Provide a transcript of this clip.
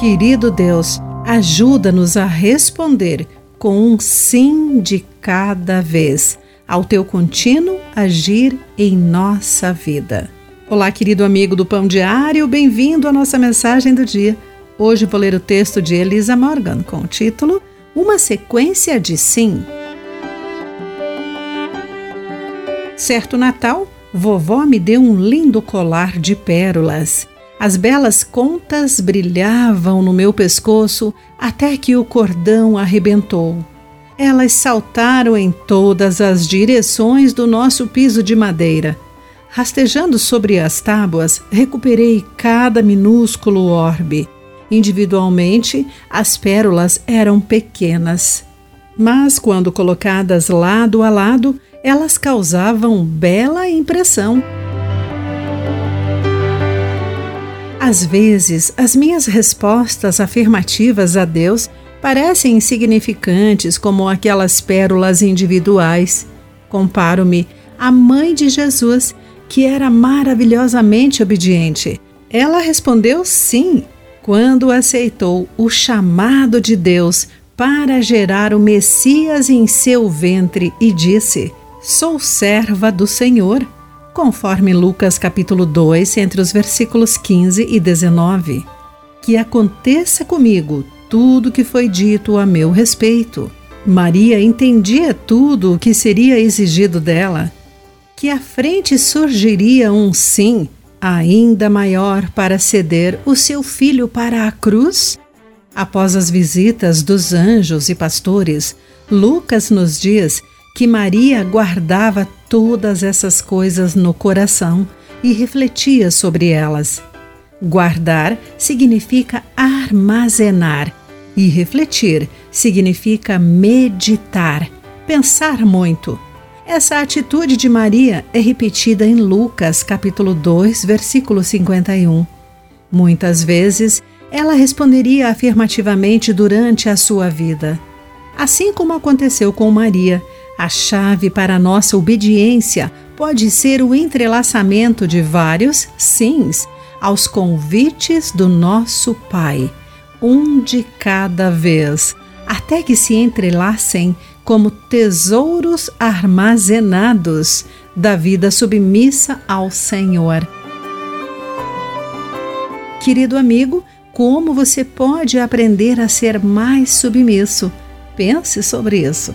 Querido Deus, ajuda-nos a responder com um sim de cada vez ao teu contínuo agir em nossa vida. Olá, querido amigo do Pão Diário, bem-vindo à nossa mensagem do dia. Hoje vou ler o texto de Elisa Morgan com o título Uma sequência de sim. Certo Natal, vovó me deu um lindo colar de pérolas. As belas contas brilhavam no meu pescoço até que o cordão arrebentou. Elas saltaram em todas as direções do nosso piso de madeira. Rastejando sobre as tábuas, recuperei cada minúsculo orbe. Individualmente, as pérolas eram pequenas. Mas, quando colocadas lado a lado, elas causavam bela impressão. Às vezes, as minhas respostas afirmativas a Deus parecem insignificantes como aquelas pérolas individuais. Comparo-me à mãe de Jesus, que era maravilhosamente obediente. Ela respondeu sim quando aceitou o chamado de Deus para gerar o Messias em seu ventre e disse: Sou serva do Senhor conforme Lucas capítulo 2, entre os versículos 15 e 19. Que aconteça comigo tudo o que foi dito a meu respeito. Maria entendia tudo o que seria exigido dela, que à frente surgiria um sim ainda maior para ceder o seu filho para a cruz? Após as visitas dos anjos e pastores, Lucas nos diz que Maria guardava todas essas coisas no coração e refletia sobre elas. Guardar significa armazenar e refletir significa meditar, pensar muito. Essa atitude de Maria é repetida em Lucas, capítulo 2, versículo 51. Muitas vezes ela responderia afirmativamente durante a sua vida. Assim como aconteceu com Maria, a chave para a nossa obediência pode ser o entrelaçamento de vários sims aos convites do nosso Pai, um de cada vez, até que se entrelacem como tesouros armazenados da vida submissa ao Senhor. Querido amigo, como você pode aprender a ser mais submisso? Pense sobre isso.